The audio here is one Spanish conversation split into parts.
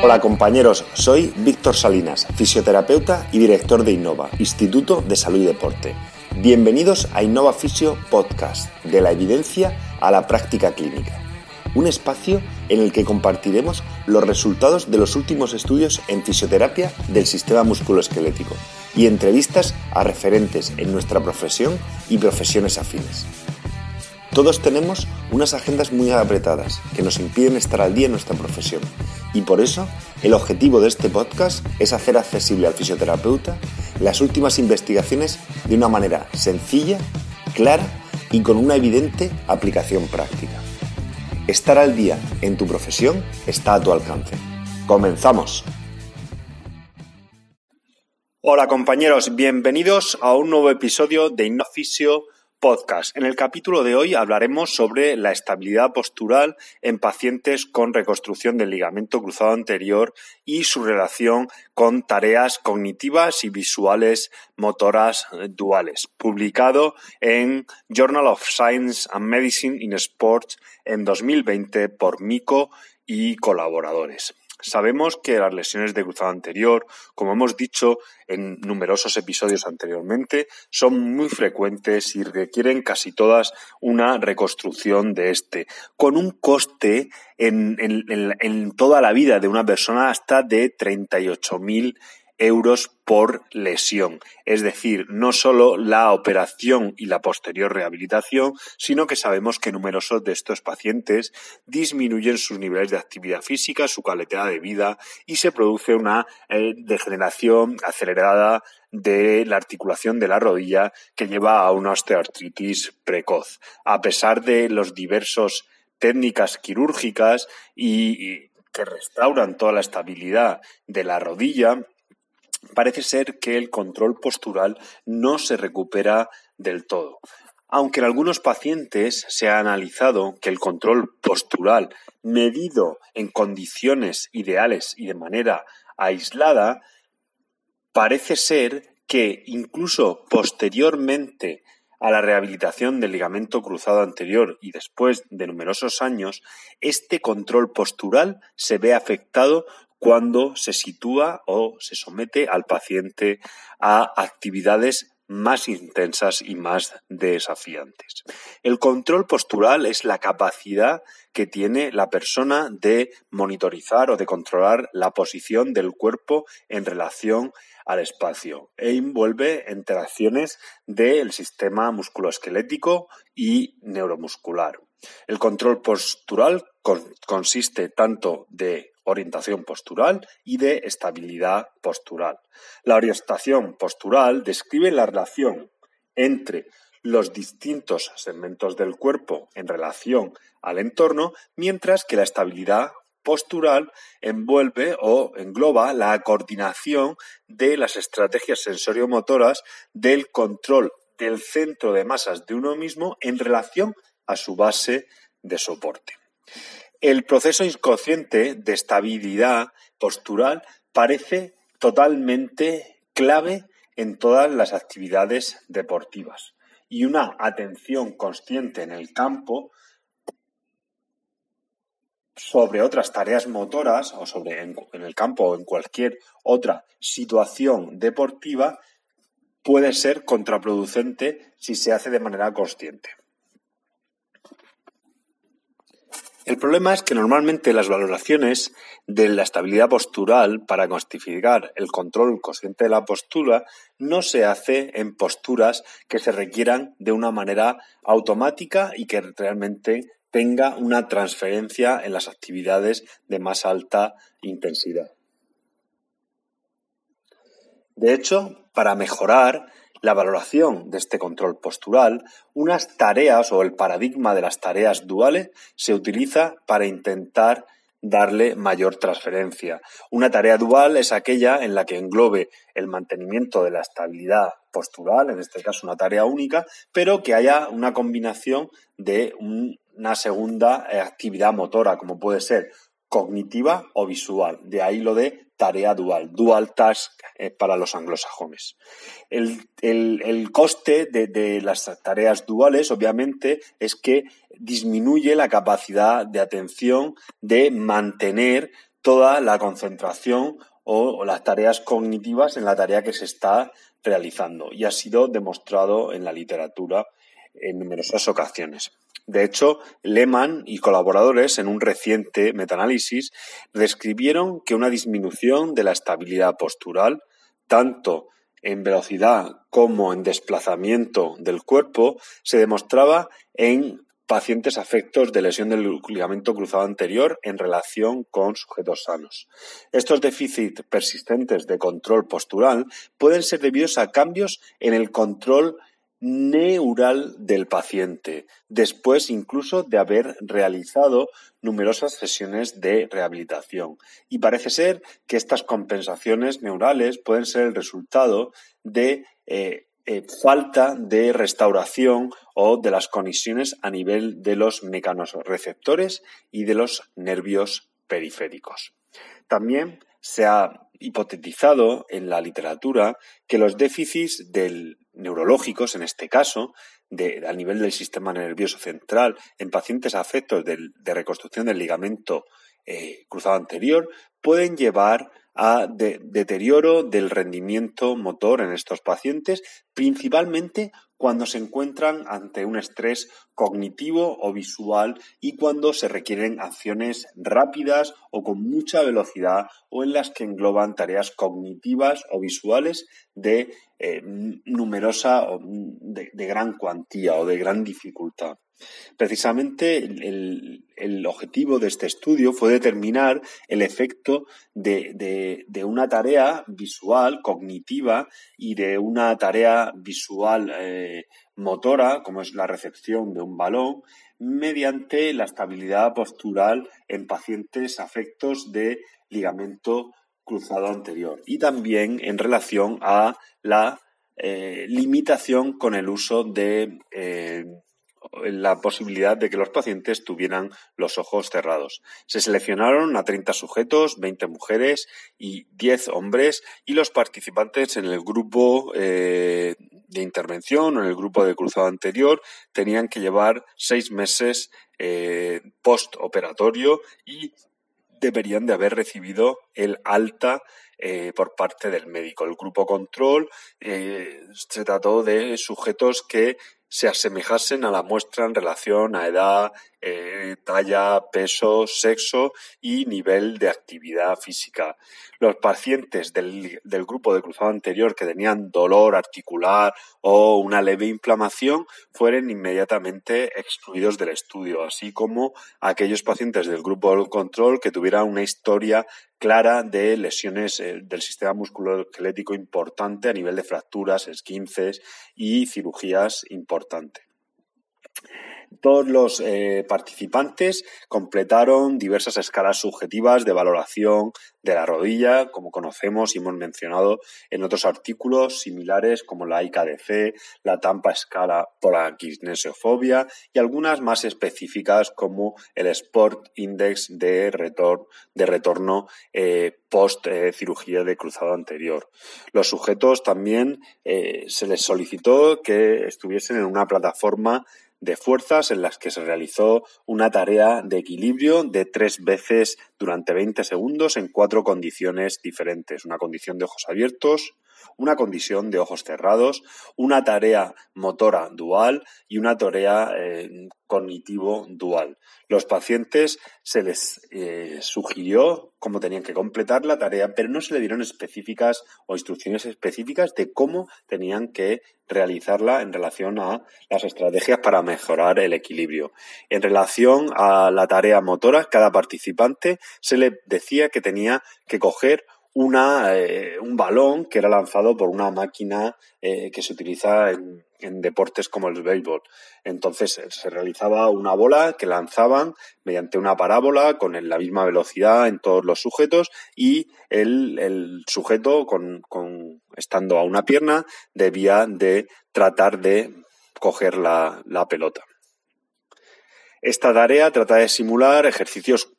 Hola compañeros, soy Víctor Salinas, fisioterapeuta y director de Innova, Instituto de Salud y Deporte. Bienvenidos a Innova Fisio Podcast, de la evidencia a la práctica clínica. Un espacio en el que compartiremos los resultados de los últimos estudios en fisioterapia del sistema musculoesquelético y entrevistas a referentes en nuestra profesión y profesiones afines. Todos tenemos unas agendas muy apretadas que nos impiden estar al día en nuestra profesión y por eso el objetivo de este podcast es hacer accesible al fisioterapeuta las últimas investigaciones de una manera sencilla, clara y con una evidente aplicación práctica. Estar al día en tu profesión está a tu alcance. ¡Comenzamos! Hola compañeros, bienvenidos a un nuevo episodio de Innofisio podcast. En el capítulo de hoy hablaremos sobre la estabilidad postural en pacientes con reconstrucción del ligamento cruzado anterior y su relación con tareas cognitivas y visuales motoras duales, publicado en Journal of Science and Medicine in Sports en 2020 por Mico y colaboradores. Sabemos que las lesiones de cruzado anterior, como hemos dicho en numerosos episodios anteriormente, son muy frecuentes y requieren casi todas una reconstrucción de este, con un coste en, en toda la vida de una persona hasta de 38.000 euros por lesión. Es decir, no solo la operación y la posterior rehabilitación, sino que sabemos que numerosos de estos pacientes disminuyen sus niveles de actividad física, su calidad de vida y se produce una eh, degeneración acelerada de la articulación de la rodilla que lleva a una osteoartritis precoz. A pesar de los diversos técnicas quirúrgicas y que restauran toda la estabilidad de la rodilla, parece ser que el control postural no se recupera del todo. Aunque en algunos pacientes se ha analizado que el control postural medido en condiciones ideales y de manera aislada, parece ser que incluso posteriormente a la rehabilitación del ligamento cruzado anterior y después de numerosos años, este control postural se ve afectado cuando se sitúa o se somete al paciente a actividades más intensas y más desafiantes. El control postural es la capacidad que tiene la persona de monitorizar o de controlar la posición del cuerpo en relación al espacio e envuelve interacciones del sistema musculoesquelético y neuromuscular. El control postural consiste tanto de orientación postural y de estabilidad postural. La orientación postural describe la relación entre los distintos segmentos del cuerpo en relación al entorno, mientras que la estabilidad postural envuelve o engloba la coordinación de las estrategias sensoriomotoras del control del centro de masas de uno mismo en relación a su base de soporte. El proceso inconsciente de estabilidad postural parece totalmente clave en todas las actividades deportivas y una atención consciente en el campo sobre otras tareas motoras o sobre en, el campo o en cualquier otra situación deportiva puede ser contraproducente si se hace de manera consciente. El problema es que normalmente las valoraciones de la estabilidad postural para cuantificar el control consciente de la postura no se hace en posturas que se requieran de una manera automática y que realmente tenga una transferencia en las actividades de más alta intensidad. De hecho, para mejorar la valoración de este control postural, unas tareas o el paradigma de las tareas duales se utiliza para intentar darle mayor transferencia. Una tarea dual es aquella en la que englobe el mantenimiento de la estabilidad postural, en este caso una tarea única, pero que haya una combinación de una segunda eh, actividad motora, como puede ser cognitiva o visual. De ahí lo de tarea dual, dual task eh, para los anglosajones. El, coste de, las tareas duales, obviamente, es que disminuye la capacidad de atención de mantener toda la concentración o, las tareas cognitivas en la tarea que se está realizando y ha sido demostrado en la literatura en numerosas ocasiones. De hecho, Lehmann y colaboradores en un reciente metaanálisis describieron que una disminución de la estabilidad postural, tanto en velocidad como en desplazamiento del cuerpo, se demostraba en pacientes afectos de lesión del ligamento cruzado anterior en relación con sujetos sanos. Estos déficits persistentes de control postural pueden ser debidos a cambios en el control neural del paciente, después incluso de haber realizado numerosas sesiones de rehabilitación. Y parece ser que estas compensaciones neurales pueden ser el resultado de eh, eh, falta de restauración o de las conexiones a nivel de los mecanorreceptores y de los nervios periféricos. También se ha hipotetizado en la literatura que los déficits neurológicos, en este caso, de, a nivel del sistema nervioso central, en pacientes afectos de, reconstrucción del ligamento eh, cruzado anterior, pueden llevar a deterioro del rendimiento motor en estos pacientes, principalmente cuando se encuentran ante un estrés cognitivo o visual y cuando se requieren acciones rápidas o con mucha velocidad o en las que engloban tareas cognitivas o visuales de eh, numerosa, de, de gran cuantía o de gran dificultad. Precisamente el, objetivo de este estudio fue determinar el efecto de, una tarea visual, cognitiva, y de una tarea visual eh, motora, como es la recepción de un balón, mediante la estabilidad postural en pacientes afectos de ligamento cruzado anterior y también en relación a la eh, limitación con el uso de eh, la posibilidad de que los pacientes tuvieran los ojos cerrados. Se seleccionaron a 30 sujetos, 20 mujeres y 10 hombres y los participantes en el grupo eh, de intervención o en el grupo de cruzado anterior tenían que llevar seis meses eh, postoperatorio y deberían de haber recibido el alta eh, por parte del médico. El grupo control se trató de sujetos que se asemejasen a la muestra en relación a edad, eh, talla, peso, sexo y nivel de actividad física. Los pacientes del, del, grupo de cruzado anterior que tenían dolor articular o una leve inflamación fueron inmediatamente excluidos del estudio, así como aquellos pacientes del grupo de control que tuvieran una historia clara de lesiones eh, del sistema musculoesquelético importante a nivel de fracturas, esquinces y cirugías importantes. Todos los eh, participantes completaron diversas escalas subjetivas de valoración de la rodilla, como conocemos y hemos mencionado en otros artículos similares como la IKDC, la Tampa Escala por la kinesiofobia y algunas más específicas como el Sport Index de, retorno eh, post eh, cirugía de cruzado anterior. Los sujetos también se les solicitó que estuviesen en una plataforma de fuerzas en las que se realizó una tarea de equilibrio de tres veces durante 20 segundos en cuatro condiciones diferentes. Una condición de ojos abiertos, una condición de ojos cerrados, una tarea motora dual y una tarea eh, cognitivo dual. Los pacientes se les eh, sugirió cómo tenían que completar la tarea, pero no se le dieron específicas o instrucciones específicas de cómo tenían que realizarla en relación a las estrategias para mejorar el equilibrio. En relación a la tarea motora, cada participante se le decía que tenía que coger una, eh, un balón que era lanzado por una máquina eh, que se utiliza en, deportes como el béisbol. Entonces se realizaba una bola que lanzaban mediante una parábola con la misma velocidad en todos los sujetos y el, sujeto, con, con, estando a una pierna, debía de tratar de coger la pelota. Esta tarea trata de simular ejercicios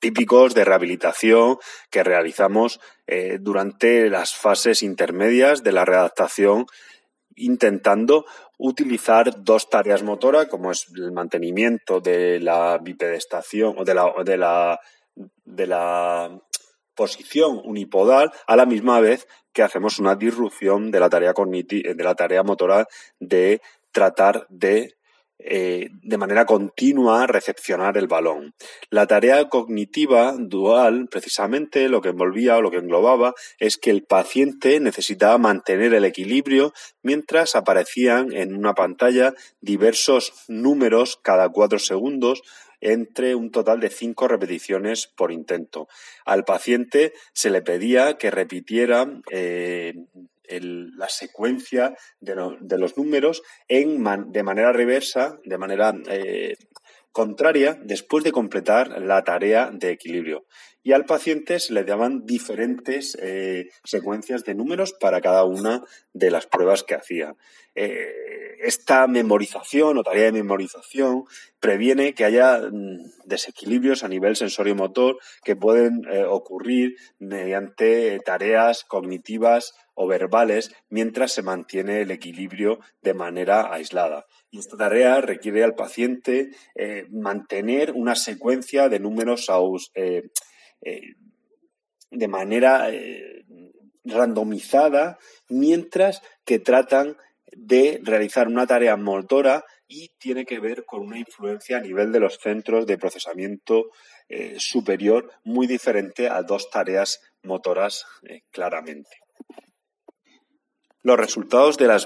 típicos de rehabilitación que realizamos eh, durante las fases intermedias de la readaptación, intentando utilizar dos tareas motoras, como es el mantenimiento de la bipedestación o de la, de la de la posición unipodal a la misma vez que hacemos una disrupción de la tarea de la tarea motora de tratar de eh, de manera continua recepcionar el balón. La tarea cognitiva dual, precisamente, lo que envolvía o lo que englobaba es que el paciente necesitaba mantener el equilibrio mientras aparecían en una pantalla diversos números cada cuatro segundos entre un total de cinco repeticiones por intento. Al paciente se le pedía que repitiera eh, la secuencia de, los números de manera reversa, de manera eh, contraria, después de completar la tarea de equilibrio. Y al paciente se le daban diferentes eh, secuencias de números para cada una de las pruebas que hacía. Eh, esta memorización o tarea de memorización previene que haya mm, desequilibrios a nivel sensorio-motor que pueden ocurrir mediante tareas cognitivas o verbales mientras se mantiene el equilibrio de manera aislada. Y esta tarea requiere al paciente eh, mantener una secuencia de números eh, eh, de manera randomizada mientras que tratan de realizar una tarea motora y tiene que ver con una influencia a nivel de los centros de procesamiento superior muy diferente a dos tareas motoras claramente. Los resultados de la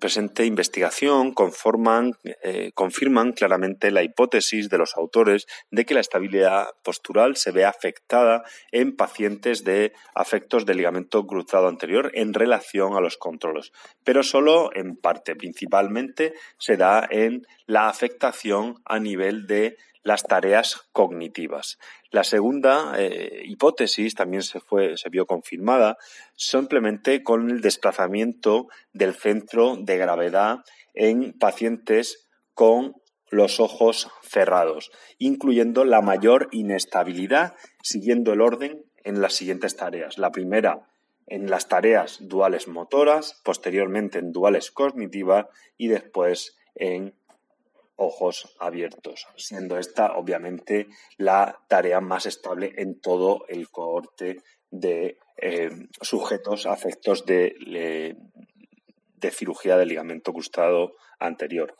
presente investigación eh, confirman claramente la hipótesis de los autores de que la estabilidad postural se ve afectada en pacientes de afectos del ligamento cruzado anterior en relación a los controles, pero solo en parte. Principalmente se da en la afectación a nivel de las tareas cognitivas. La segunda eh, hipótesis también se, fue, se vio confirmada simplemente con el desplazamiento del centro de gravedad en pacientes con los ojos cerrados, incluyendo la mayor inestabilidad siguiendo el orden en las siguientes tareas. La primera en las tareas duales motoras, posteriormente en duales cognitivas y después en ojos abiertos, siendo esta obviamente la tarea más estable en todo el cohorte de eh, sujetos afectos de, de cirugía del ligamento cruzado anterior.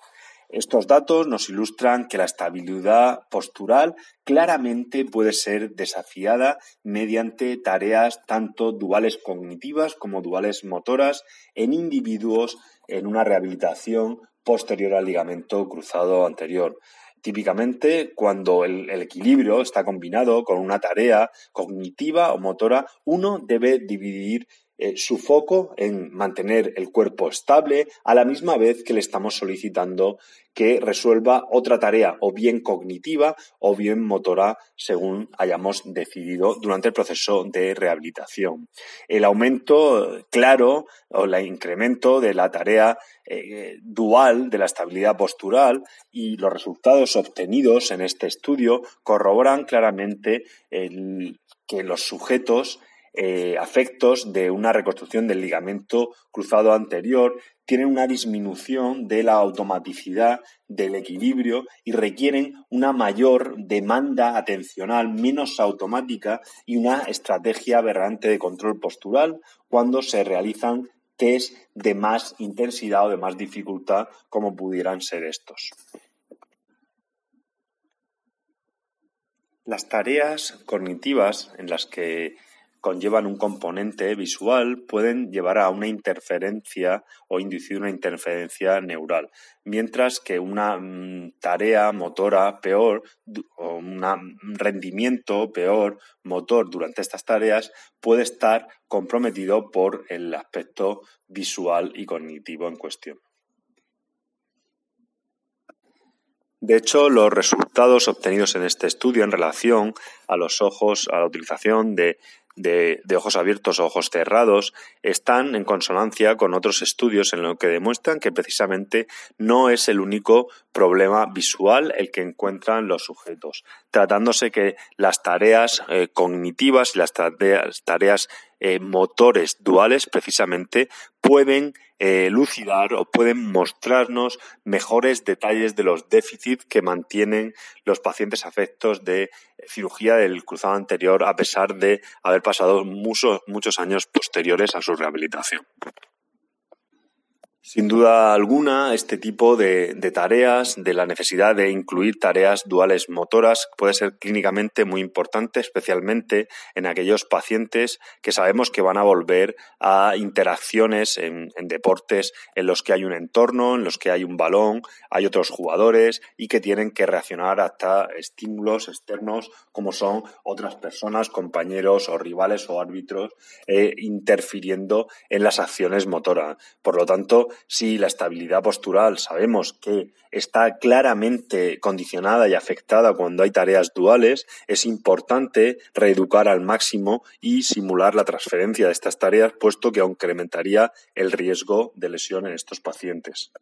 Estos datos nos ilustran que la estabilidad postural claramente puede ser desafiada mediante tareas tanto duales cognitivas como duales motoras en individuos en una rehabilitación posterior al ligamento cruzado anterior. Típicamente, cuando el, equilibrio está combinado con una tarea cognitiva o motora, uno debe dividir eh, su foco en mantener el cuerpo estable a la misma vez que le estamos solicitando que resuelva otra tarea o bien cognitiva o bien motora según hayamos decidido durante el proceso de rehabilitación. El aumento claro o el incremento de la tarea eh, dual de la estabilidad postural y los resultados obtenidos en este estudio corroboran claramente que los sujetos eh, afectos de una reconstrucción del ligamento cruzado anterior tienen una disminución de la automaticidad del equilibrio y requieren una mayor demanda atencional menos automática y una estrategia aberrante de control postural cuando se realizan test de más intensidad o de más dificultad como pudieran ser estos. Las tareas cognitivas en las que conllevan un componente visual pueden llevar a una interferencia o inducir una interferencia neural, mientras que una mm, tarea motora peor o un rendimiento peor motor durante estas tareas puede estar comprometido por el aspecto visual y cognitivo en cuestión. De hecho, los resultados obtenidos en este estudio en relación a los ojos, a la utilización de de, ojos abiertos o ojos cerrados están en consonancia con otros estudios en los que demuestran que precisamente no es el único problema visual el que encuentran los sujetos, tratándose que las tareas eh, cognitivas y las tareas, eh, motores duales precisamente pueden eh, lucidar o pueden mostrarnos mejores detalles de los déficits que mantienen los pacientes afectos de cirugía del cruzado anterior a pesar de haber pasado muchos, muchos años posteriores a su rehabilitación. Sin duda alguna, este tipo de, tareas, de la necesidad de incluir tareas duales motoras, puede ser clínicamente muy importante, especialmente en aquellos pacientes que sabemos que van a volver a interacciones en, deportes en los que hay un entorno, en los que hay un balón, hay otros jugadores y que tienen que reaccionar hasta estímulos externos como son otras personas, compañeros o rivales o árbitros eh, interfiriendo en las acciones motoras. Por lo tanto, si la estabilidad postural sabemos que está claramente condicionada y afectada cuando hay tareas duales, es importante reeducar al máximo y simular la transferencia de estas tareas, puesto que incrementaría el riesgo de lesión en estos pacientes.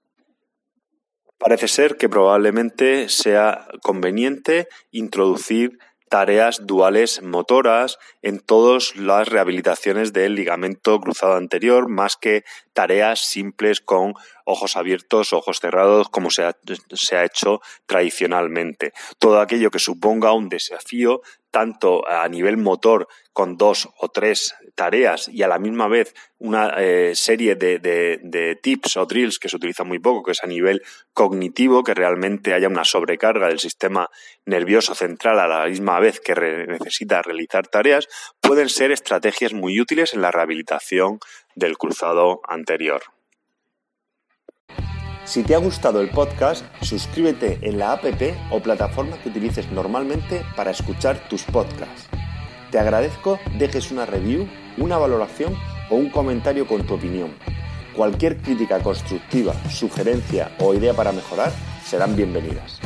Parece ser que probablemente sea conveniente introducir tareas duales motoras en todas las rehabilitaciones del ligamento cruzado anterior, más que tareas simples con ojos abiertos, ojos cerrados, como se ha, hecho tradicionalmente. Todo aquello que suponga un desafío tanto a nivel motor con dos o tres tareas y a la misma vez una eh, serie de, tips o drills que se utilizan muy poco, que es a nivel cognitivo, que realmente haya una sobrecarga del sistema nervioso central a la misma vez que necesita realizar tareas, pueden ser estrategias muy útiles en la rehabilitación del cruzado anterior. Si te ha gustado el podcast, suscríbete en la app o plataforma que utilices normalmente para escuchar tus podcasts. Te agradezco dejes una review, una valoración o un comentario con tu opinión. Cualquier crítica constructiva, sugerencia o idea para mejorar serán bienvenidas.